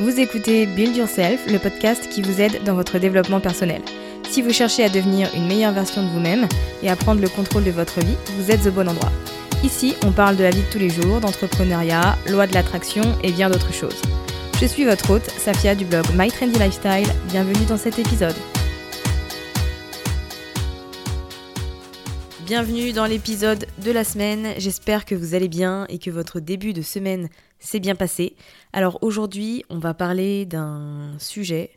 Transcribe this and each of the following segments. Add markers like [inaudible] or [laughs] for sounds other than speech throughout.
Vous écoutez Build Yourself, le podcast qui vous aide dans votre développement personnel. Si vous cherchez à devenir une meilleure version de vous-même et à prendre le contrôle de votre vie, vous êtes au bon endroit. Ici, on parle de la vie de tous les jours, d'entrepreneuriat, loi de l'attraction et bien d'autres choses. Je suis votre hôte, Safia du blog My Trendy Lifestyle. Bienvenue dans cet épisode. Bienvenue dans l'épisode de la semaine. J'espère que vous allez bien et que votre début de semaine s'est bien passé. Alors aujourd'hui, on va parler d'un sujet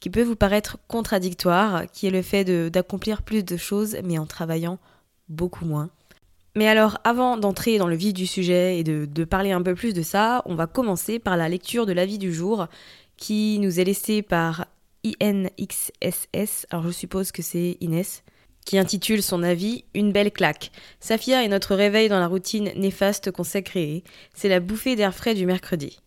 qui peut vous paraître contradictoire, qui est le fait d'accomplir plus de choses mais en travaillant beaucoup moins. Mais alors, avant d'entrer dans le vif du sujet et de, de parler un peu plus de ça, on va commencer par la lecture de l'avis du jour qui nous est laissé par INXSS, alors je suppose que c'est Inès, qui intitule son avis Une belle claque. Safia est notre réveil dans la routine néfaste qu'on s'est créée. C'est la bouffée d'air frais du mercredi.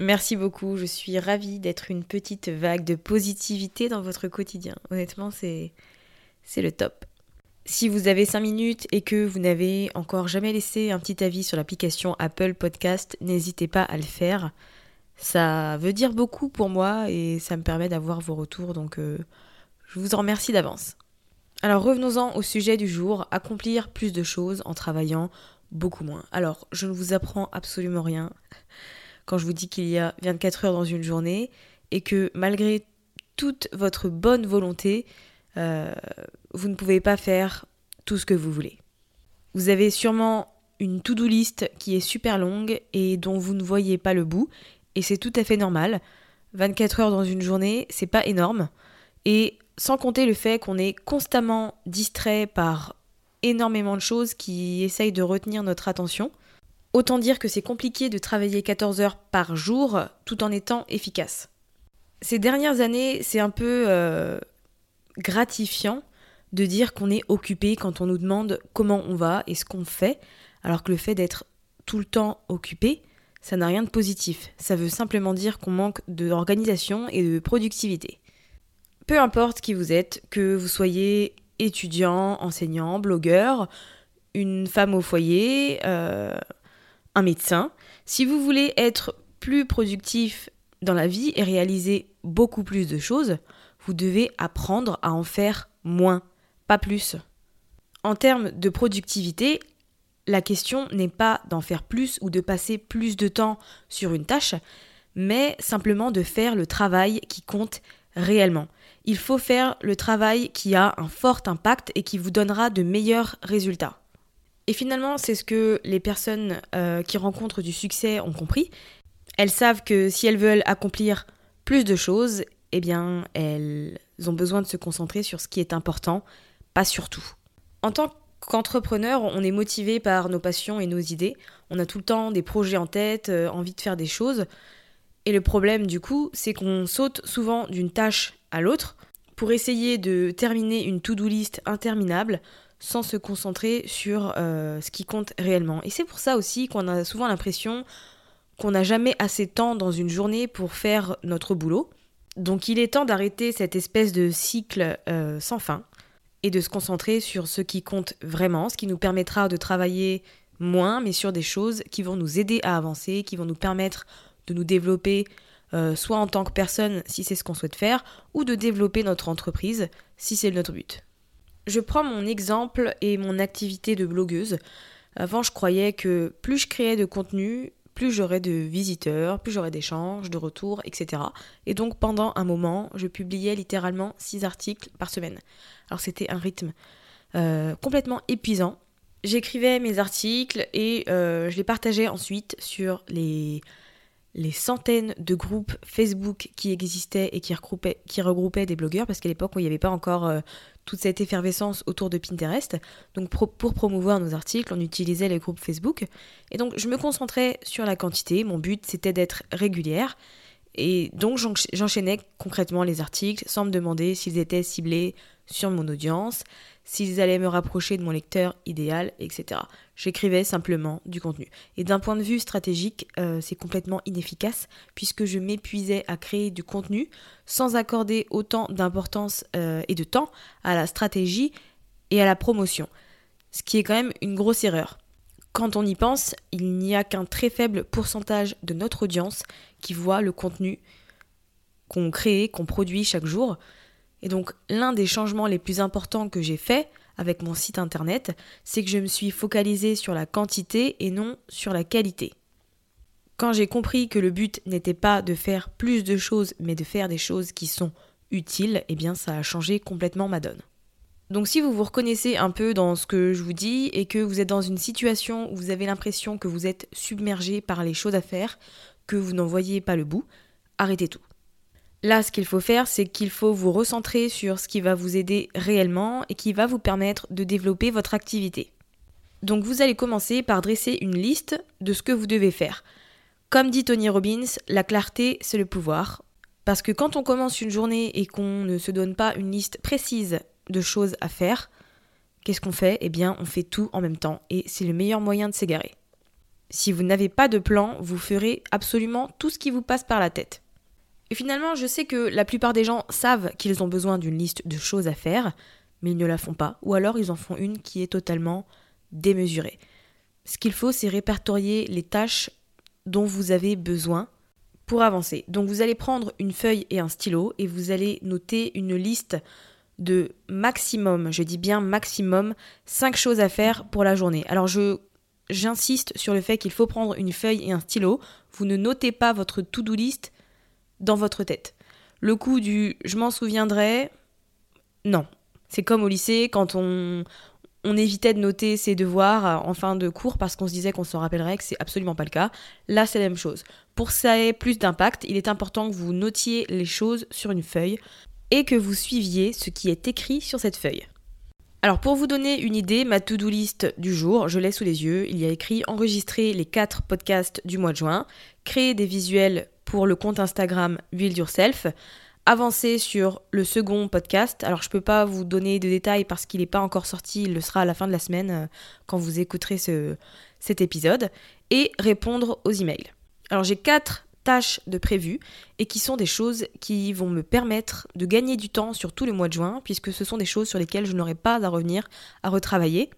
Merci beaucoup, je suis ravie d'être une petite vague de positivité dans votre quotidien. Honnêtement, c'est c'est le top. Si vous avez 5 minutes et que vous n'avez encore jamais laissé un petit avis sur l'application Apple Podcast, n'hésitez pas à le faire. Ça veut dire beaucoup pour moi et ça me permet d'avoir vos retours, donc euh, je vous en remercie d'avance. Alors revenons-en au sujet du jour, accomplir plus de choses en travaillant beaucoup moins. Alors je ne vous apprends absolument rien quand je vous dis qu'il y a 24 heures dans une journée et que malgré toute votre bonne volonté, euh, vous ne pouvez pas faire tout ce que vous voulez. Vous avez sûrement une to-do list qui est super longue et dont vous ne voyez pas le bout, et c'est tout à fait normal. 24 heures dans une journée, c'est pas énorme. Et sans compter le fait qu'on est constamment distrait par énormément de choses qui essayent de retenir notre attention. Autant dire que c'est compliqué de travailler 14 heures par jour tout en étant efficace. Ces dernières années, c'est un peu euh, gratifiant de dire qu'on est occupé quand on nous demande comment on va et ce qu'on fait, alors que le fait d'être tout le temps occupé, ça n'a rien de positif. Ça veut simplement dire qu'on manque d'organisation et de productivité. Peu importe qui vous êtes, que vous soyez étudiant, enseignant, blogueur, une femme au foyer, euh, un médecin, si vous voulez être plus productif dans la vie et réaliser beaucoup plus de choses, vous devez apprendre à en faire moins, pas plus. En termes de productivité, la question n'est pas d'en faire plus ou de passer plus de temps sur une tâche, mais simplement de faire le travail qui compte réellement. Il faut faire le travail qui a un fort impact et qui vous donnera de meilleurs résultats. Et finalement, c'est ce que les personnes euh, qui rencontrent du succès ont compris. Elles savent que si elles veulent accomplir plus de choses, eh bien, elles ont besoin de se concentrer sur ce qui est important, pas sur tout. En tant qu'entrepreneur, on est motivé par nos passions et nos idées. On a tout le temps des projets en tête, euh, envie de faire des choses. Et le problème, du coup, c'est qu'on saute souvent d'une tâche à l'autre pour essayer de terminer une to-do list interminable sans se concentrer sur euh, ce qui compte réellement. Et c'est pour ça aussi qu'on a souvent l'impression qu'on n'a jamais assez de temps dans une journée pour faire notre boulot. Donc il est temps d'arrêter cette espèce de cycle euh, sans fin et de se concentrer sur ce qui compte vraiment, ce qui nous permettra de travailler moins, mais sur des choses qui vont nous aider à avancer, qui vont nous permettre de nous développer euh, soit en tant que personne si c'est ce qu'on souhaite faire, ou de développer notre entreprise si c'est notre but. Je prends mon exemple et mon activité de blogueuse. Avant, je croyais que plus je créais de contenu, plus j'aurais de visiteurs, plus j'aurais d'échanges, de retours, etc. Et donc pendant un moment, je publiais littéralement 6 articles par semaine. Alors c'était un rythme euh, complètement épuisant. J'écrivais mes articles et euh, je les partageais ensuite sur les les centaines de groupes Facebook qui existaient et qui regroupaient, des blogueurs, parce qu'à l'époque, il n'y avait pas encore euh, toute cette effervescence autour de Pinterest. Donc pour promouvoir nos articles, on utilisait les groupes Facebook. Et donc je me concentrais sur la quantité. Mon but, c'était d'être régulière. Et donc j'enchaînais concrètement les articles sans me demander s'ils étaient ciblés sur mon audience, s'ils allaient me rapprocher de mon lecteur idéal, etc. J'écrivais simplement du contenu. Et d'un point de vue stratégique, euh, c'est complètement inefficace puisque je m'épuisais à créer du contenu sans accorder autant d'importance euh, et de temps à la stratégie et à la promotion. Ce qui est quand même une grosse erreur. Quand on y pense, il n'y a qu'un très faible pourcentage de notre audience qui voit le contenu qu'on crée, qu'on produit chaque jour. Et donc l'un des changements les plus importants que j'ai fait avec mon site internet, c'est que je me suis focalisée sur la quantité et non sur la qualité. Quand j'ai compris que le but n'était pas de faire plus de choses, mais de faire des choses qui sont utiles, eh bien ça a changé complètement ma donne. Donc si vous vous reconnaissez un peu dans ce que je vous dis et que vous êtes dans une situation où vous avez l'impression que vous êtes submergé par les choses à faire, que vous n'en voyez pas le bout, arrêtez tout. Là, ce qu'il faut faire, c'est qu'il faut vous recentrer sur ce qui va vous aider réellement et qui va vous permettre de développer votre activité. Donc vous allez commencer par dresser une liste de ce que vous devez faire. Comme dit Tony Robbins, la clarté, c'est le pouvoir. Parce que quand on commence une journée et qu'on ne se donne pas une liste précise de choses à faire, qu'est-ce qu'on fait? Eh bien, on fait tout en même temps et c'est le meilleur moyen de s'égarer. Si vous n'avez pas de plan, vous ferez absolument tout ce qui vous passe par la tête. Et finalement, je sais que la plupart des gens savent qu'ils ont besoin d'une liste de choses à faire, mais ils ne la font pas, ou alors ils en font une qui est totalement démesurée. Ce qu'il faut, c'est répertorier les tâches dont vous avez besoin pour avancer. Donc vous allez prendre une feuille et un stylo et vous allez noter une liste de maximum, je dis bien maximum, 5 choses à faire pour la journée. Alors je j'insiste sur le fait qu'il faut prendre une feuille et un stylo. Vous ne notez pas votre to-do list dans votre tête. Le coup du je m'en souviendrai, non. C'est comme au lycée quand on, on évitait de noter ses devoirs en fin de cours parce qu'on se disait qu'on s'en rappellerait, que c'est absolument pas le cas. Là, c'est la même chose. Pour ça ait plus d'impact, il est important que vous notiez les choses sur une feuille et que vous suiviez ce qui est écrit sur cette feuille. Alors pour vous donner une idée, ma to-do list du jour, je l'ai sous les yeux. Il y a écrit enregistrer les 4 podcasts du mois de juin, créer des visuels pour le compte Instagram Build Yourself, avancer sur le second podcast. Alors je peux pas vous donner de détails parce qu'il n'est pas encore sorti, il le sera à la fin de la semaine euh, quand vous écouterez ce, cet épisode, et répondre aux emails. Alors j'ai quatre tâches de prévues et qui sont des choses qui vont me permettre de gagner du temps sur tout le mois de juin puisque ce sont des choses sur lesquelles je n'aurai pas à revenir à retravailler.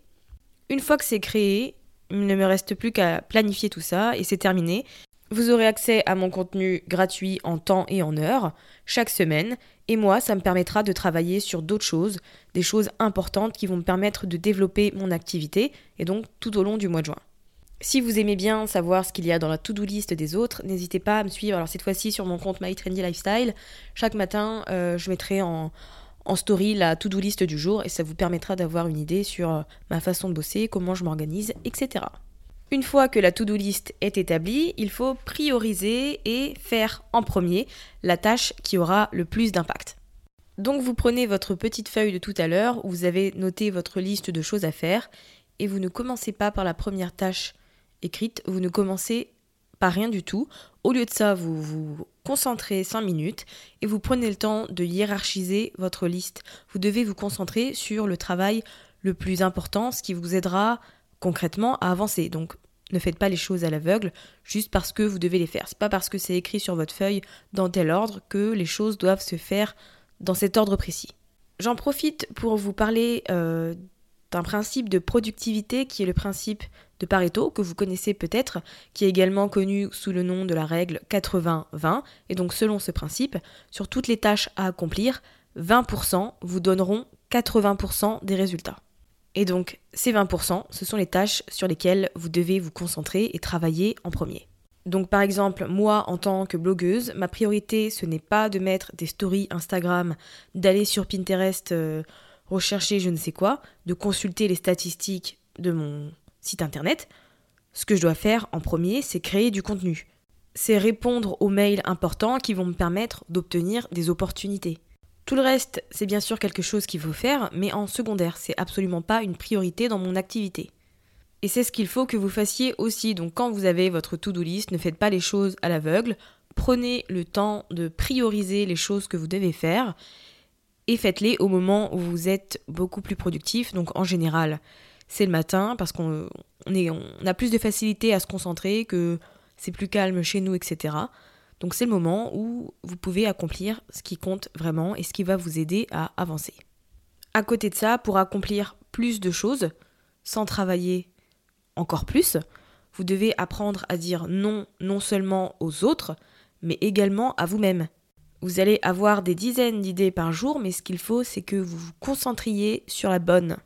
Une fois que c'est créé, il ne me reste plus qu'à planifier tout ça et c'est terminé. Vous aurez accès à mon contenu gratuit en temps et en heure chaque semaine et moi ça me permettra de travailler sur d'autres choses, des choses importantes qui vont me permettre de développer mon activité et donc tout au long du mois de juin. Si vous aimez bien savoir ce qu'il y a dans la to-do list des autres, n'hésitez pas à me suivre. Alors cette fois-ci sur mon compte My Trendy Lifestyle. Chaque matin, euh, je mettrai en, story la to-do list du jour et ça vous permettra d'avoir une idée sur euh, ma façon de bosser, comment je m'organise, etc. Une fois que la to-do list est établie, il faut prioriser et faire en premier la tâche qui aura le plus d'impact. Donc vous prenez votre petite feuille de tout à l'heure où vous avez noté votre liste de choses à faire et vous ne commencez pas par la première tâche écrite, vous ne commencez par rien du tout. Au lieu de ça, vous vous concentrez 5 minutes et vous prenez le temps de hiérarchiser votre liste. Vous devez vous concentrer sur le travail le plus important, ce qui vous aidera concrètement à avancer. Donc ne faites pas les choses à l'aveugle juste parce que vous devez les faire. C'est pas parce que c'est écrit sur votre feuille dans tel ordre que les choses doivent se faire dans cet ordre précis. J'en profite pour vous parler euh, d'un principe de productivité qui est le principe de Pareto, que vous connaissez peut-être, qui est également connu sous le nom de la règle 80-20. Et donc selon ce principe, sur toutes les tâches à accomplir, 20% vous donneront 80% des résultats. Et donc ces 20%, ce sont les tâches sur lesquelles vous devez vous concentrer et travailler en premier. Donc par exemple, moi en tant que blogueuse, ma priorité ce n'est pas de mettre des stories Instagram, d'aller sur Pinterest euh, rechercher je ne sais quoi, de consulter les statistiques de mon site internet. Ce que je dois faire en premier, c'est créer du contenu. C'est répondre aux mails importants qui vont me permettre d'obtenir des opportunités. Tout le reste, c'est bien sûr quelque chose qu'il faut faire, mais en secondaire, c'est absolument pas une priorité dans mon activité. Et c'est ce qu'il faut que vous fassiez aussi. Donc quand vous avez votre to-do list, ne faites pas les choses à l'aveugle. Prenez le temps de prioriser les choses que vous devez faire et faites-les au moment où vous êtes beaucoup plus productif. Donc en général, c'est le matin parce qu'on on a plus de facilité à se concentrer, que c'est plus calme chez nous, etc. Donc c'est le moment où vous pouvez accomplir ce qui compte vraiment et ce qui va vous aider à avancer. À côté de ça, pour accomplir plus de choses, sans travailler encore plus, vous devez apprendre à dire non non seulement aux autres, mais également à vous-même. Vous allez avoir des dizaines d'idées par jour, mais ce qu'il faut, c'est que vous vous concentriez sur la bonne.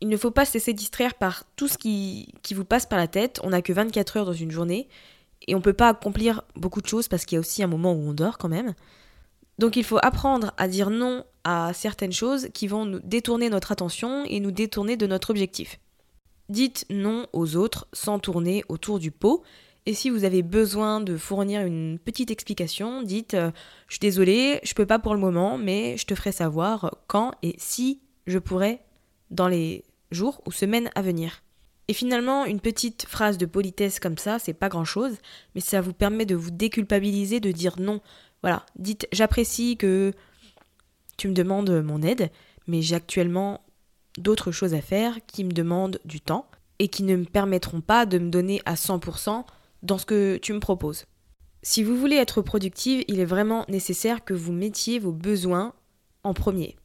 Il ne faut pas se laisser distraire par tout ce qui, qui vous passe par la tête. On n'a que 24 heures dans une journée et on peut pas accomplir beaucoup de choses parce qu'il y a aussi un moment où on dort quand même. Donc il faut apprendre à dire non à certaines choses qui vont nous détourner notre attention et nous détourner de notre objectif. Dites non aux autres sans tourner autour du pot. Et si vous avez besoin de fournir une petite explication, dites euh, Je suis désolée, je peux pas pour le moment, mais je te ferai savoir quand et si je pourrai dans les jours ou semaines à venir. Et finalement, une petite phrase de politesse comme ça, c'est pas grand chose, mais ça vous permet de vous déculpabiliser, de dire non. Voilà, dites J'apprécie que tu me demandes mon aide, mais j'ai actuellement d'autres choses à faire qui me demandent du temps et qui ne me permettront pas de me donner à 100% dans ce que tu me proposes. Si vous voulez être productive, il est vraiment nécessaire que vous mettiez vos besoins en premier.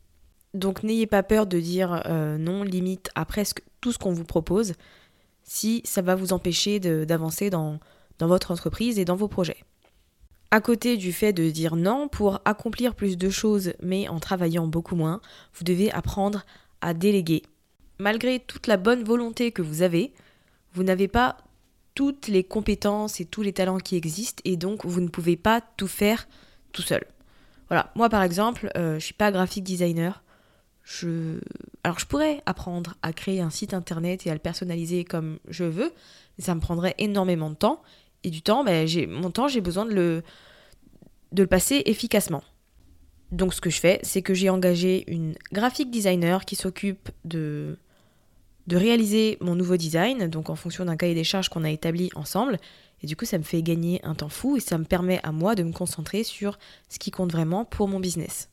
Donc n'ayez pas peur de dire euh, non limite à presque tout ce qu'on vous propose si ça va vous empêcher d'avancer dans, votre entreprise et dans vos projets. À côté du fait de dire non, pour accomplir plus de choses mais en travaillant beaucoup moins, vous devez apprendre à déléguer. Malgré toute la bonne volonté que vous avez, vous n'avez pas toutes les compétences et tous les talents qui existent et donc vous ne pouvez pas tout faire tout seul. Voilà, moi par exemple, euh, je suis pas graphic designer. Je... Alors je pourrais apprendre à créer un site internet et à le personnaliser comme je veux, mais ça me prendrait énormément de temps. Et du temps, ben, j'ai... mon temps, j'ai besoin de le... de le passer efficacement. Donc ce que je fais, c'est que j'ai engagé une graphic designer qui s'occupe de, de réaliser mon nouveau design, donc en fonction d'un cahier des charges qu'on a établi ensemble. Et du coup, ça me fait gagner un temps fou et ça me permet à moi de me concentrer sur ce qui compte vraiment pour mon business.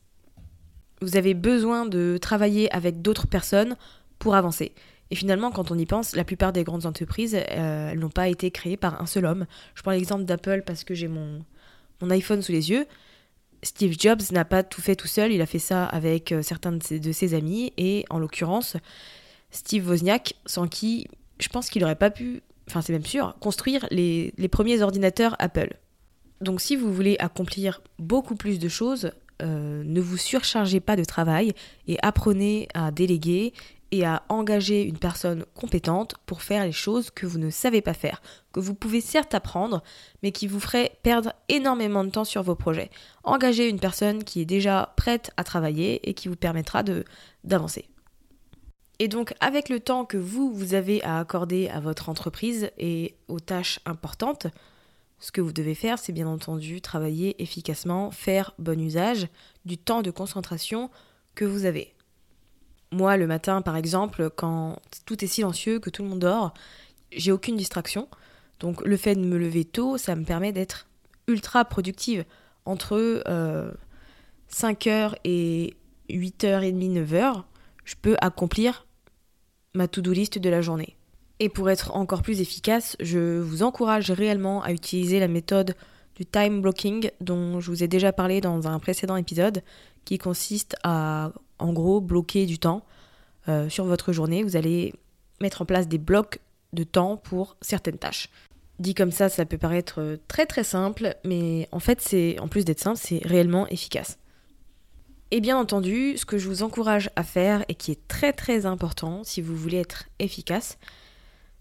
Vous avez besoin de travailler avec d'autres personnes pour avancer. Et finalement, quand on y pense, la plupart des grandes entreprises, euh, elles n'ont pas été créées par un seul homme. Je prends l'exemple d'Apple parce que j'ai mon, iPhone sous les yeux. Steve Jobs n'a pas tout fait tout seul, il a fait ça avec euh, certains de ses, amis, et en l'occurrence, Steve Wozniak, sans qui je pense qu'il n'aurait pas pu, enfin c'est même sûr, construire les, premiers ordinateurs Apple. Donc si vous voulez accomplir beaucoup plus de choses, euh, ne vous surchargez pas de travail et apprenez à déléguer et à engager une personne compétente pour faire les choses que vous ne savez pas faire, que vous pouvez certes apprendre, mais qui vous ferait perdre énormément de temps sur vos projets. Engagez une personne qui est déjà prête à travailler et qui vous permettra d'avancer. Et donc avec le temps que vous, vous avez à accorder à votre entreprise et aux tâches importantes, ce que vous devez faire, c'est bien entendu travailler efficacement, faire bon usage du temps de concentration que vous avez. Moi, le matin, par exemple, quand tout est silencieux, que tout le monde dort, j'ai aucune distraction. Donc le fait de me lever tôt, ça me permet d'être ultra productive. Entre 5h euh, et 8h30, 9h, je peux accomplir ma to-do list de la journée. Et pour être encore plus efficace, je vous encourage réellement à utiliser la méthode du time blocking dont je vous ai déjà parlé dans un précédent épisode, qui consiste à en gros bloquer du temps euh, sur votre journée. Vous allez mettre en place des blocs de temps pour certaines tâches. Dit comme ça, ça peut paraître euh, très très simple, mais en fait, c'est en plus d'être simple, c'est réellement efficace. Et bien entendu, ce que je vous encourage à faire et qui est très très important si vous voulez être efficace,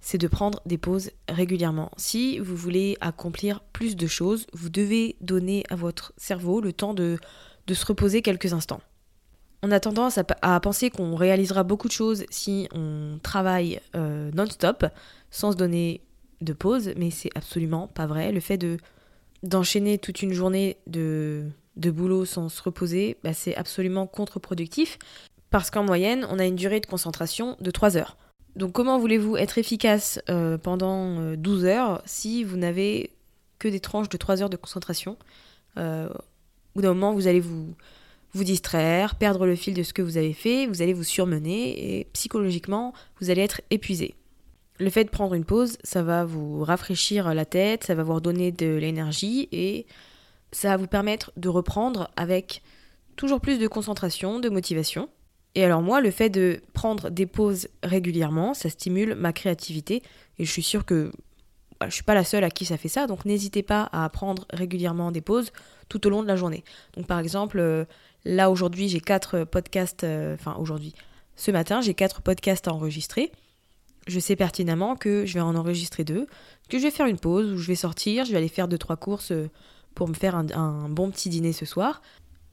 c'est de prendre des pauses régulièrement. Si vous voulez accomplir plus de choses, vous devez donner à votre cerveau le temps de, se reposer quelques instants. On a tendance à, penser qu'on réalisera beaucoup de choses si on travaille euh, non-stop, sans se donner de pause, mais c'est absolument pas vrai. Le fait de d'enchaîner toute une journée de, de boulot sans se reposer, bah, c'est absolument contre-productif, parce qu'en moyenne, on a une durée de concentration de 3 heures. Donc comment voulez-vous être efficace euh, pendant 12 euh, heures si vous n'avez que des tranches de 3 heures de concentration euh, Au bout d'un moment, vous allez vous, vous distraire, perdre le fil de ce que vous avez fait, vous allez vous surmener et psychologiquement, vous allez être épuisé. Le fait de prendre une pause, ça va vous rafraîchir la tête, ça va vous redonner de l'énergie et ça va vous permettre de reprendre avec toujours plus de concentration, de motivation. Et alors moi, le fait de prendre des pauses régulièrement, ça stimule ma créativité. Et je suis sûre que je ne suis pas la seule à qui ça fait ça. Donc n'hésitez pas à prendre régulièrement des pauses tout au long de la journée. Donc par exemple, euh, là aujourd'hui, j'ai quatre podcasts, euh, enfin aujourd'hui, ce matin, j'ai quatre podcasts à enregistrer. Je sais pertinemment que je vais en enregistrer deux, que je vais faire une pause, où je vais sortir, je vais aller faire deux, trois courses euh, pour me faire un bon petit dîner ce soir.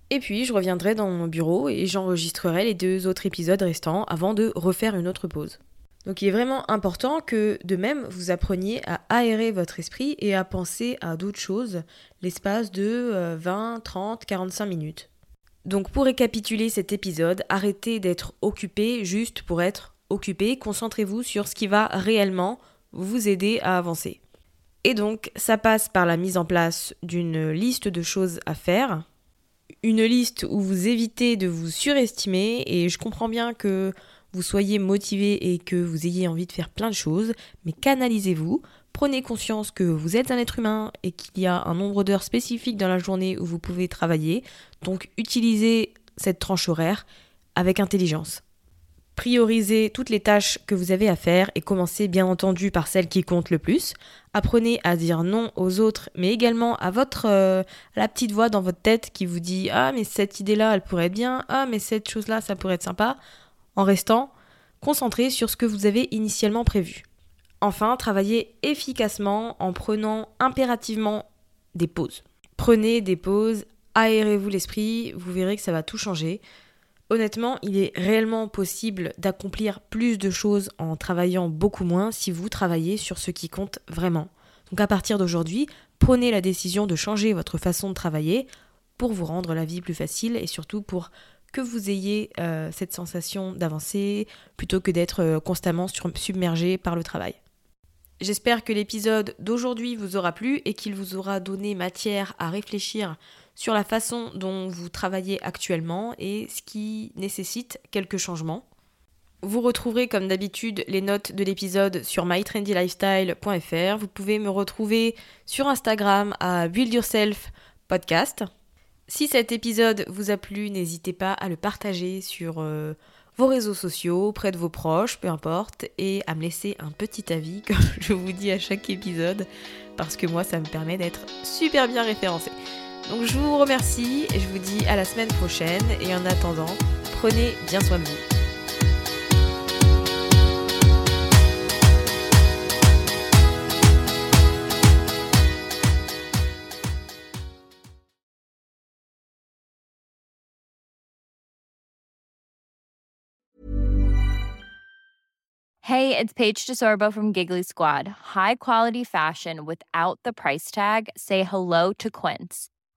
Et puis je reviendrai dans mon bureau et j'enregistrerai les deux autres épisodes restants avant de refaire une autre pause. Donc il est vraiment important que de même vous appreniez à aérer votre esprit et à penser à d'autres choses l'espace de 20, 30, 45 minutes. Donc pour récapituler cet épisode, arrêtez d'être occupé juste pour être occupé, concentrez-vous sur ce qui va réellement vous aider à avancer. Et donc ça passe par la mise en place d'une liste de choses à faire, une liste où vous évitez de vous surestimer et je comprends bien que vous soyez motivé et que vous ayez envie de faire plein de choses, mais canalisez-vous, prenez conscience que vous êtes un être humain et qu'il y a un nombre d'heures spécifiques dans la journée où vous pouvez travailler, donc utilisez cette tranche horaire avec intelligence. Priorisez toutes les tâches que vous avez à faire et commencez bien entendu par celles qui comptent le plus. Apprenez à dire non aux autres, mais également à votre euh, la petite voix dans votre tête qui vous dit ah mais cette idée là elle pourrait être bien, ah mais cette chose là ça pourrait être sympa, en restant concentré sur ce que vous avez initialement prévu. Enfin, travaillez efficacement en prenant impérativement des pauses. Prenez des pauses, aérez-vous l'esprit, vous verrez que ça va tout changer. Honnêtement, il est réellement possible d'accomplir plus de choses en travaillant beaucoup moins si vous travaillez sur ce qui compte vraiment. Donc à partir d'aujourd'hui, prenez la décision de changer votre façon de travailler pour vous rendre la vie plus facile et surtout pour que vous ayez euh, cette sensation d'avancer plutôt que d'être euh, constamment submergé par le travail. J'espère que l'épisode d'aujourd'hui vous aura plu et qu'il vous aura donné matière à réfléchir sur la façon dont vous travaillez actuellement et ce qui nécessite quelques changements. Vous retrouverez comme d'habitude les notes de l'épisode sur mytrendylifestyle.fr. Vous pouvez me retrouver sur Instagram à Build Yourself. Si cet épisode vous a plu, n'hésitez pas à le partager sur euh, vos réseaux sociaux, près de vos proches, peu importe, et à me laisser un petit avis, [laughs] comme je vous dis à chaque épisode, parce que moi, ça me permet d'être super bien référencé. Donc je vous remercie et je vous dis à la semaine prochaine et en attendant, prenez bien soin de vous. Hey, it's Paige DeSorbo from Giggly Squad. High quality fashion without the price tag. Say hello to Quince.